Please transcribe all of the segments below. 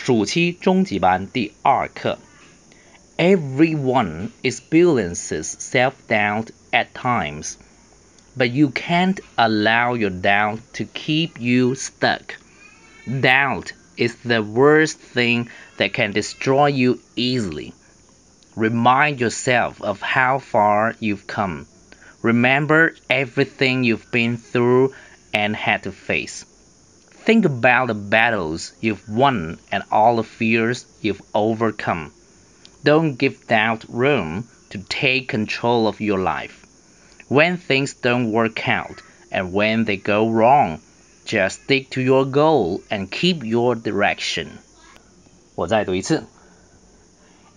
暑期中级班第二课。Everyone experiences self-doubt at times, but you can't allow your doubt to keep you stuck. Doubt is the worst thing that can destroy you easily. Remind yourself of how far you've come. Remember everything you've been through and had to face. Think about the battles you've won and all the fears you've overcome. Don't give doubt room to take control of your life. When things don't work out and when they go wrong, just stick to your goal and keep your direction. 我再读一次.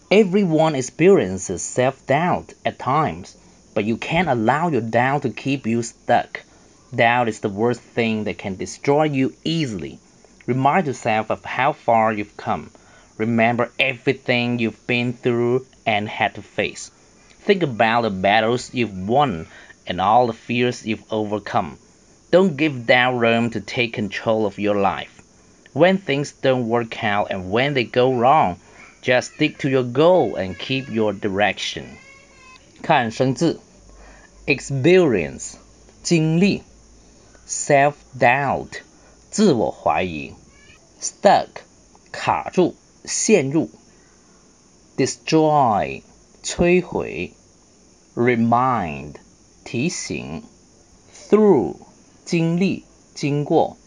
Everyone experiences self-doubt at times, but you can't allow your doubt to keep you stuck. Doubt is the worst thing that can destroy you easily. Remind yourself of how far you've come. Remember everything you've been through and had to face. Think about the battles you've won and all the fears you've overcome. Don't give doubt room to take control of your life. When things don't work out and when they go wrong, just stick to your goal and keep your direction. 看生字，experience 经历。 self-doubt 自我怀疑，stuck 卡住、陷入，destroy 摧毁，remind 提醒，through 经历、经过，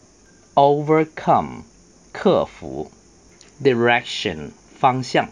overcome 克服，direction 方向。